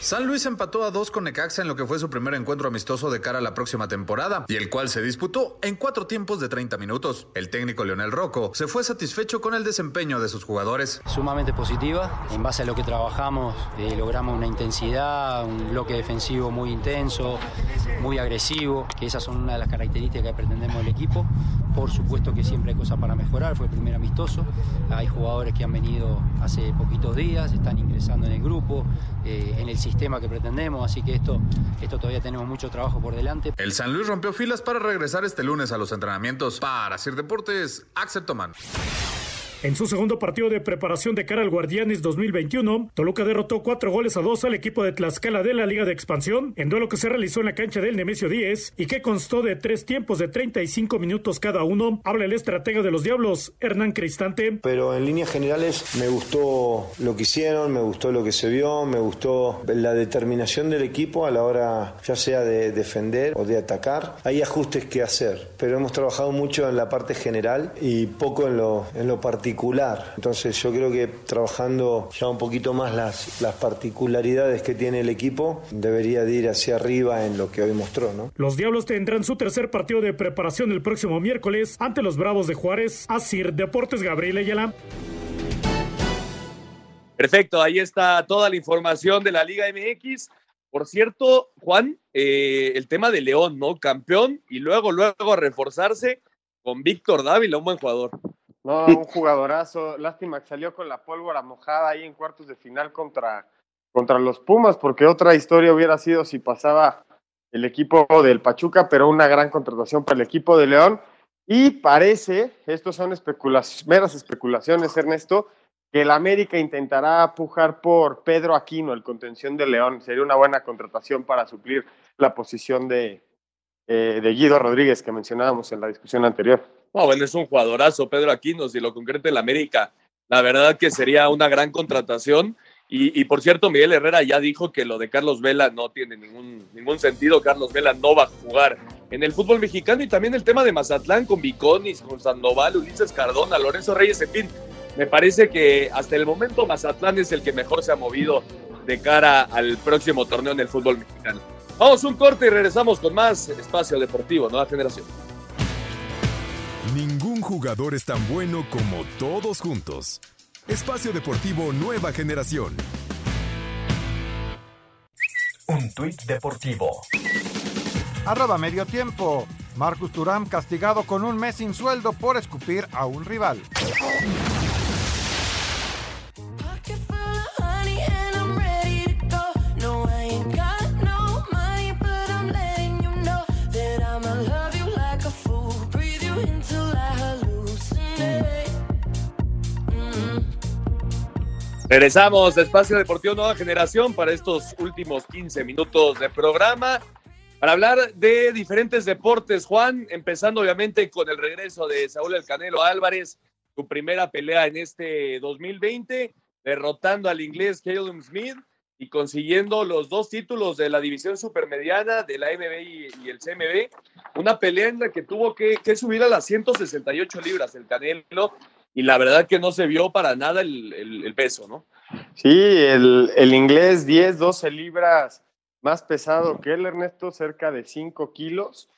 H: San Luis empató a dos con Necaxa en lo que fue su primer encuentro amistoso de cara a la próxima temporada, y el cual se disputó en cuatro tiempos de 30 minutos. El técnico Leonel Rocco se fue satisfecho con el desempeño de sus jugadores.
S: Sumamente positiva, en base a lo que trabajamos, eh, logramos una intensidad, un bloque defensivo muy intenso, muy agresivo, que esas son una de las características que pretendemos del equipo. Por supuesto que siempre hay cosas para mejorar, fue el primer amistoso, hay jugadores que han venido hace poquitos días, están ingresando en el grupo, eh, en el sistema que pretendemos, así que esto, esto todavía tenemos mucho trabajo por delante.
H: El San Luis rompió filas para regresar este lunes a los entrenamientos. Para Sir Deportes, Axel Tomán.
L: En su segundo partido de preparación de cara al Guardianes 2021, Toluca derrotó cuatro goles a dos al equipo de Tlaxcala de la Liga de Expansión, en duelo que se realizó en la cancha del Nemesio 10 y que constó de tres tiempos de 35 minutos cada uno. Habla el estratega de los Diablos, Hernán Cristante.
T: Pero en líneas generales me gustó lo que hicieron, me gustó lo que se vio, me gustó la determinación del equipo a la hora ya sea de defender o de atacar. Hay ajustes que hacer, pero hemos trabajado mucho en la parte general y poco en lo, en lo particular particular. Entonces yo creo que trabajando ya un poquito más las, las particularidades que tiene el equipo, debería de ir hacia arriba en lo que hoy mostró. ¿no?
L: Los Diablos tendrán su tercer partido de preparación el próximo miércoles ante los Bravos de Juárez. Asir Deportes Gabriel Ayala.
D: Perfecto, ahí está toda la información de la Liga MX. Por cierto, Juan, eh, el tema de León, ¿no? Campeón y luego, luego a reforzarse con Víctor Dávila, un buen jugador.
E: No, un jugadorazo. Lástima que salió con la pólvora mojada ahí en cuartos de final contra, contra los Pumas, porque otra historia hubiera sido si pasaba el equipo del Pachuca, pero una gran contratación para el equipo de León. Y parece, estos son especulaciones, meras especulaciones, Ernesto, que el América intentará pujar por Pedro Aquino, el contención de León. Sería una buena contratación para suplir la posición de, eh, de Guido Rodríguez que mencionábamos en la discusión anterior.
D: No, bueno, es un jugadorazo, Pedro Aquino, si lo concreta el América. La verdad que sería una gran contratación. Y, y, por cierto, Miguel Herrera ya dijo que lo de Carlos Vela no tiene ningún, ningún sentido. Carlos Vela no va a jugar en el fútbol mexicano. Y también el tema de Mazatlán con Viconis, con Sandoval, Ulises Cardona, Lorenzo Reyes, en fin. Me parece que hasta el momento Mazatlán es el que mejor se ha movido de cara al próximo torneo en el fútbol mexicano. Vamos un corte y regresamos con más espacio deportivo, nueva generación.
A: Ningún jugador es tan bueno como todos juntos. Espacio Deportivo Nueva Generación.
B: Un tuit deportivo.
G: Arroba medio tiempo. Marcus Turam castigado con un mes sin sueldo por escupir a un rival.
D: Regresamos a Espacio Deportivo Nueva Generación para estos últimos 15 minutos de programa. Para hablar de diferentes deportes, Juan, empezando obviamente con el regreso de Saúl El Canelo Álvarez, su primera pelea en este 2020, derrotando al inglés Callum Smith. y consiguiendo los dos títulos de la división supermediana de la MB y, el CMB. Una pelea en la que tuvo que, subir a las 168 libras el Canelo y la verdad que no se vio para nada el, peso, ¿no?
E: Sí, el, el, inglés 10, 12 libras más pesado que él, Ernesto, cerca de 5 kilos,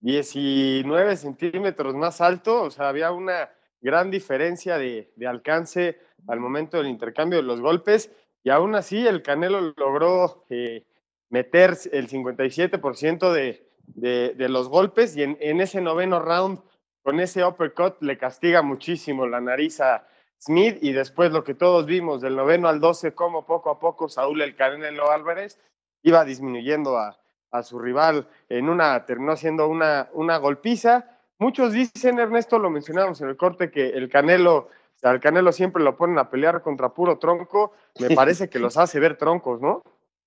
E: 19 centímetros más alto, o sea, había una gran diferencia de, de alcance al momento del intercambio de los golpes y aún así el Canelo logró eh, meter el 57% de, de, de, los golpes y en, en, ese noveno round, con ese uppercut, le castiga muchísimo la nariz a Smith y después lo que todos vimos del noveno al 12, como poco a poco Saúl el Canelo Álvarez iba disminuyendo a, a su rival en una, terminó siendo una, una golpiza. Muchos dicen, Ernesto, lo mencionamos en el corte, que el Canelo al Canelo siempre lo ponen a pelear contra puro tronco, me parece que los hace ver troncos, ¿no?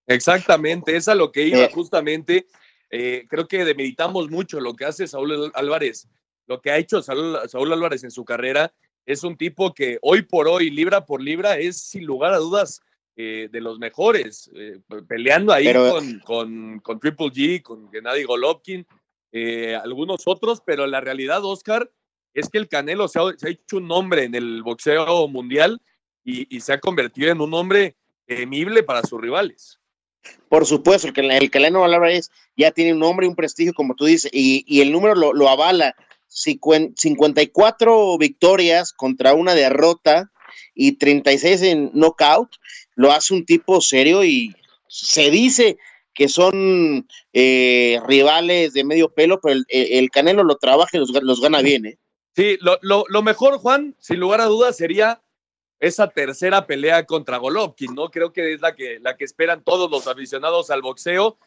D: Exactamente, es a lo que iba justamente. Eh, creo que demeritamos mucho lo que hace Saúl Álvarez. Lo que ha hecho Saúl, Álvarez en su carrera es un tipo que hoy por hoy, libra por libra, es sin lugar a dudas eh, de los mejores, eh, peleando ahí con, con, con, Triple G, con Gennady Golovkin, algunos otros, pero la realidad, Oscar, es que el Canelo se ha, hecho un nombre en el boxeo mundial y, se ha convertido en un hombre temible para sus rivales.
F: Por supuesto, el, el Canelo Álvarez ya tiene un nombre y un prestigio, como tú dices, y, el número lo, avala. 54 victorias contra una derrota y 36 en knockout, lo hace un tipo serio y se dice que son eh, rivales de medio pelo, pero el, Canelo lo trabaja y los, gana bien. ¿eh?
D: Sí, lo, lo, lo, mejor, Juan, sin lugar a dudas, sería esa tercera pelea contra Golovkin, ¿no? Creo que es la que, la que esperan todos los aficionados al boxeo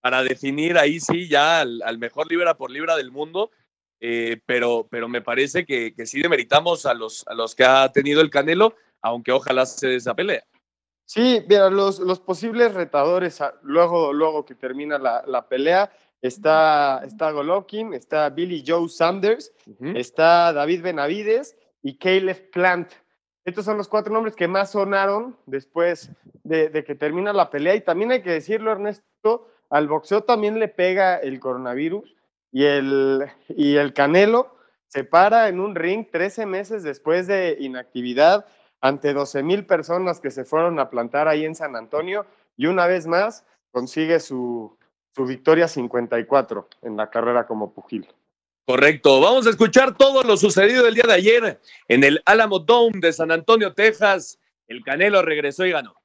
D: para definir ahí sí ya al, mejor libra por libra del mundo. Eh, pero, pero me parece que, que sí demeritamos a los, a los que ha tenido el Canelo, aunque ojalá se dé esa pelea.
E: Sí, mira, los, los posibles retadores, ah, luego, luego que termina la, la pelea, está, está Golovkin, está Billy Joe Sanders, está David Benavides y Caleb Plant. Estos son los cuatro nombres que más sonaron después de, que termina la pelea. Y también hay que decirlo, Ernesto, al boxeo también le pega el coronavirus y el, y el Canelo se para en un ring 13 meses después de inactividad ante 12 mil personas que se fueron a plantar ahí en San Antonio y una vez más consigue su, su victoria 54 en la carrera como pugil.
D: Correcto. Vamos a escuchar todo lo sucedido el día de ayer en el Alamo Dome de San Antonio, Texas. El Canelo regresó y ganó.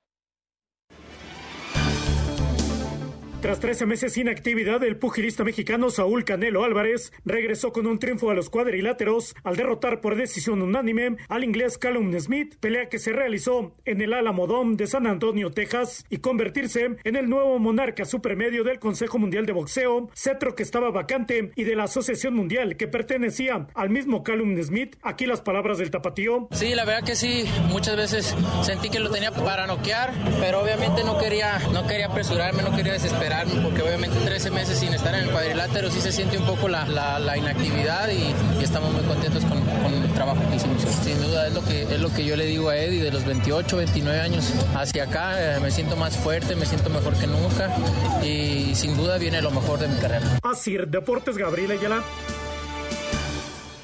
L: Tras 13 meses sin actividad, el pugilista mexicano Saúl Canelo Álvarez regresó con un triunfo a los cuadriláteros al derrotar por decisión unánime al inglés Callum Smith, pelea que se realizó en el Alamo Dome de San Antonio, Texas, y convertirse en el nuevo monarca supermedio del Consejo Mundial de Boxeo, cetro que estaba vacante, y de la Asociación Mundial que pertenecía al mismo Callum Smith. Aquí las palabras del tapatío.
U: Sí, la verdad que sí, muchas veces sentí que lo tenía para noquear, pero obviamente no quería, no quería apresurarme, no quería desesperar porque obviamente 13 meses sin estar en el cuadrilátero sí se siente un poco la, la, inactividad y, estamos muy contentos con, con, el trabajo que hicimos. Sin duda es lo que, es lo que yo le digo a Eddie, de los 28, 29 años hacia acá eh, me siento más fuerte, me siento mejor que nunca y sin duda viene lo mejor de mi carrera.
L: Así, Deportes Gabriela Ayala.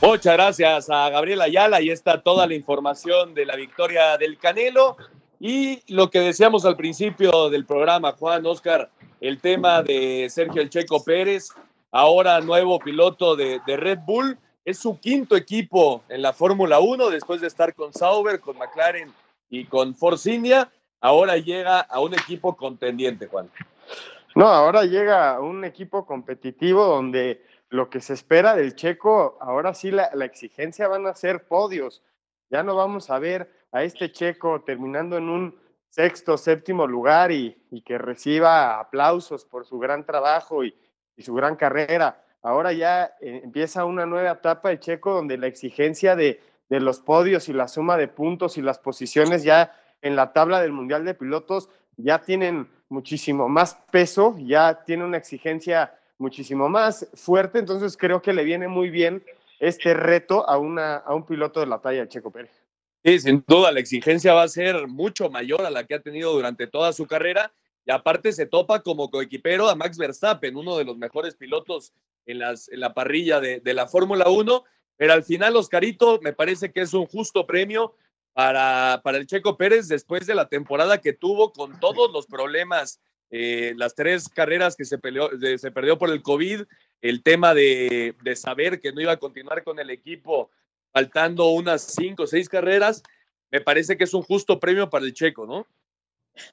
D: Muchas gracias a Gabriela Ayala. y está toda la información de la victoria del Canelo. Y lo que decíamos al principio del programa, Juan, Oscar, el tema de Sergio El Checo Pérez, ahora nuevo piloto de, Red Bull. Es su quinto equipo en la Fórmula 1 después de estar con Sauber, con McLaren y con Force India. Ahora llega a un equipo contendiente, Juan.
E: No, ahora llega a un equipo competitivo donde lo que se espera del checo, ahora sí la, la, exigencia van a ser podios. Ya no vamos a ver a este checo terminando en un sexto, séptimo lugar y, que reciba aplausos por su gran trabajo y, su gran carrera. Ahora ya eh, empieza una nueva etapa de Checo donde la exigencia de, los podios y la suma de puntos y las posiciones ya en la tabla del Mundial de Pilotos ya tienen muchísimo más peso, ya tiene una exigencia muchísimo más fuerte, entonces creo que le viene muy bien este reto a, una, un piloto de la talla de Checo Pérez.
D: Sí, sin duda, la exigencia va a ser mucho mayor a la que ha tenido durante toda su carrera. Y aparte se topa como coequipero a Max Verstappen, uno de los mejores pilotos en, la parrilla de, la Fórmula 1, pero al final, Oscarito, me parece que es un justo premio para, para el Checo Pérez después de la temporada que tuvo con todos los problemas, eh, las tres carreras que se, se perdió por el COVID, el tema de, de saber que no iba a continuar con el equipo faltando unas cinco o seis carreras, me parece que es un justo premio para el checo, ¿no?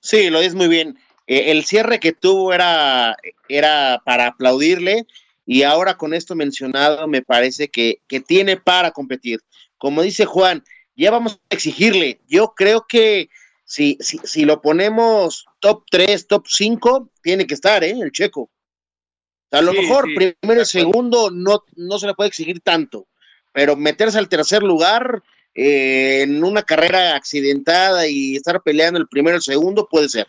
F: Sí, lo es muy bien. Eh, el cierre que tuvo era, era para aplaudirle y ahora con esto mencionado me parece que, que tiene para competir. Como dice Juan, ya vamos a exigirle. Yo creo que si, si, si lo ponemos top 3, top 5, tiene que estar, ¿eh? El checo. A lo
D: Sí,
F: mejor
D: sí,
F: primero y segundo no, no se le puede exigir tanto, pero meterse al tercer lugar eh, en una carrera accidentada y estar peleando el primero y el segundo puede ser.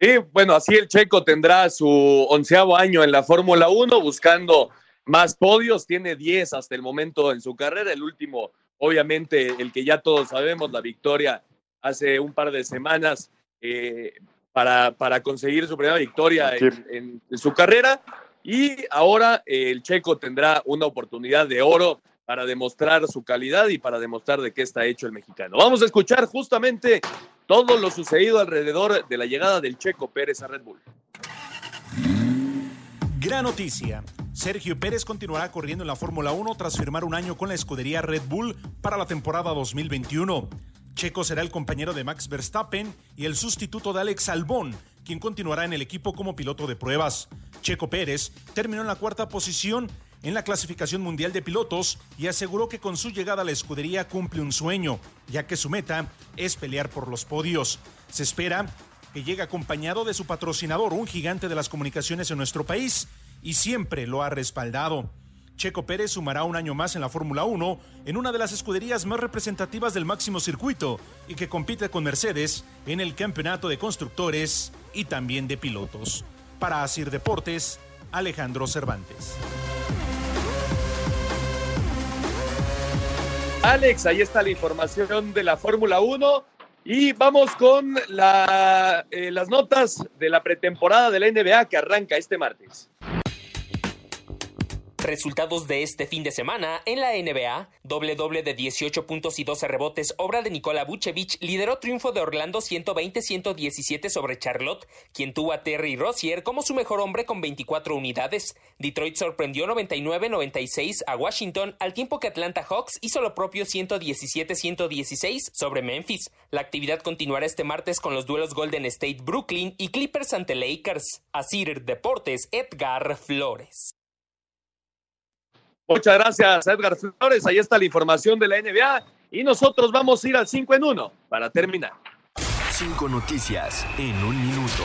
D: Sí, bueno, así el checo tendrá su onceavo año en la Fórmula 1 buscando más podios, tiene 10 hasta el momento en su carrera, el último, obviamente, el que ya todos sabemos, la victoria hace un par de semanas eh, para, para conseguir su primera victoria en, en- en su carrera y ahora eh, el checo tendrá una oportunidad de oro para demostrar su calidad y para demostrar de qué está hecho el mexicano. Vamos a escuchar justamente todo lo sucedido alrededor de la llegada del Checo Pérez a Red Bull.
V: Gran noticia. Sergio Pérez continuará corriendo en la Fórmula 1 tras firmar un año con la escudería Red Bull para la temporada 2021. Checo será el compañero de Max Verstappen y el sustituto de Alex Albón, quien continuará en el equipo como piloto de pruebas. Checo Pérez terminó en la cuarta posición en la clasificación mundial de pilotos y aseguró que con su llegada a la escudería cumple un sueño, ya que su meta es pelear por los podios. Se espera que llegue acompañado de su patrocinador, un gigante de las comunicaciones en nuestro país, y siempre lo ha respaldado. Checo Pérez sumará un año más en la Fórmula 1 en una de las escuderías más representativas del máximo circuito y que compite con Mercedes en el campeonato de constructores y también de pilotos. Para Asir Deportes, Alejandro Cervantes.
D: Alex, ahí está la información de la Fórmula 1 y vamos con eh, las notas de la pretemporada de la NBA que arranca este martes.
P: Resultados de este fin de semana en la NBA. Doble doble de 18 puntos y 12 rebotes, obra de Nikola Vucevic, lideró triunfo de Orlando 120-117 sobre Charlotte, quien tuvo a Terry Rozier como su mejor hombre con 24 unidades. Detroit sorprendió 99-96 a Washington, al tiempo que Atlanta Hawks hizo lo propio 117-116 sobre Memphis. La actividad continuará este martes con los duelos Golden State Brooklyn y Clippers ante Lakers. Asir Deportes, Edgar Flores.
D: Muchas gracias, Edgar Flores. Ahí está la información de la NBA. Y nosotros vamos a ir al 5 en 1 para terminar.
B: Cinco noticias en un minuto.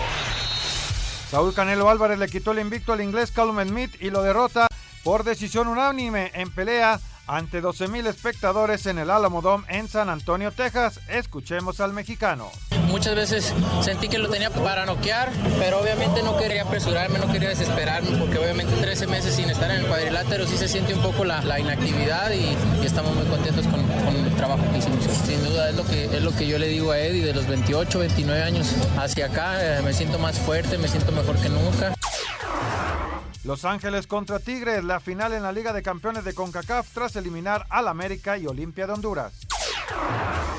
G: Saúl Canelo Álvarez le quitó el invicto al inglés Callum Smith y lo derrota por decisión unánime en pelea ante 12.000 espectadores en el Alamo Dome en San Antonio, Texas. Escuchemos al mexicano.
U: Muchas veces sentí que lo tenía para noquear, pero obviamente no quería apresurarme, no quería desesperarme, porque obviamente 13 meses sin estar en el cuadrilátero sí se siente un poco la, inactividad y, estamos muy contentos con, con el trabajo que hicimos. Sin duda es lo, que, es lo que yo le digo a Eddie, de los 28, 29 años hacia acá, eh, me siento más fuerte, me siento mejor que nunca.
G: Los Ángeles contra Tigres, la final en la Liga de Campeones de CONCACAF tras eliminar al América y Olimpia de Honduras.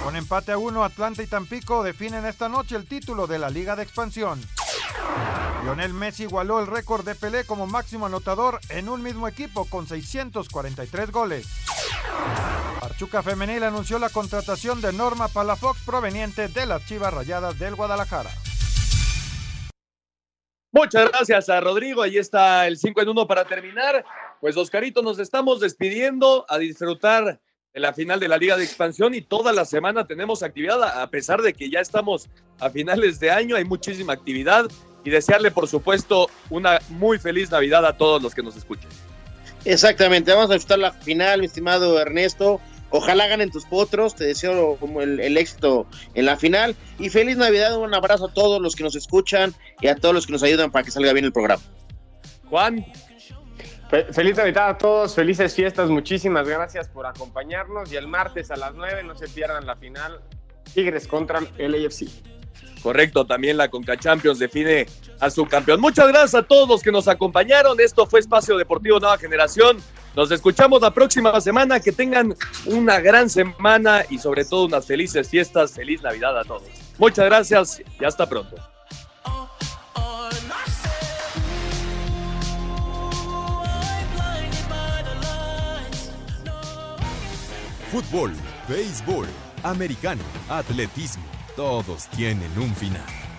G: Con empate a uno, Atlanta y Tampico definen esta noche el título de la Liga de Expansión. Lionel Messi igualó el récord de Pelé como máximo anotador en un mismo equipo con 643 goles. Pachuca Femenil anunció la contratación de Norma Palafox proveniente de las Chivas Rayadas del Guadalajara.
D: Muchas gracias a Rodrigo. Ahí está el 5 en 1 para terminar. Pues Oscarito, nos estamos despidiendo a disfrutar de la final de la Liga de Expansión y toda la semana tenemos actividad, a pesar de que ya estamos a finales de año, hay muchísima actividad y desearle, por supuesto, una muy feliz Navidad a todos los que nos escuchen.
F: Exactamente, vamos a disfrutar la final, mi estimado Ernesto. Ojalá ganen tus potros, te deseo como el, el, éxito en la final. Y feliz Navidad, un abrazo a todos los que nos escuchan y a todos los que nos ayudan para que salga bien el programa.
D: Juan.
E: feliz Navidad a todos, felices fiestas, muchísimas gracias por acompañarnos y el martes a las 9 no se pierdan la final Tigres contra el LAFC.
D: Correcto, también la Conca Champions define a su campeón. Muchas gracias a todos los que nos acompañaron. Esto fue Espacio Deportivo Nueva Generación. Nos escuchamos la próxima semana. Que tengan una gran semana y sobre todo unas felices fiestas. Feliz Navidad a todos. Muchas gracias y hasta pronto.
A: Fútbol, béisbol, americano, atletismo, todos tienen un final.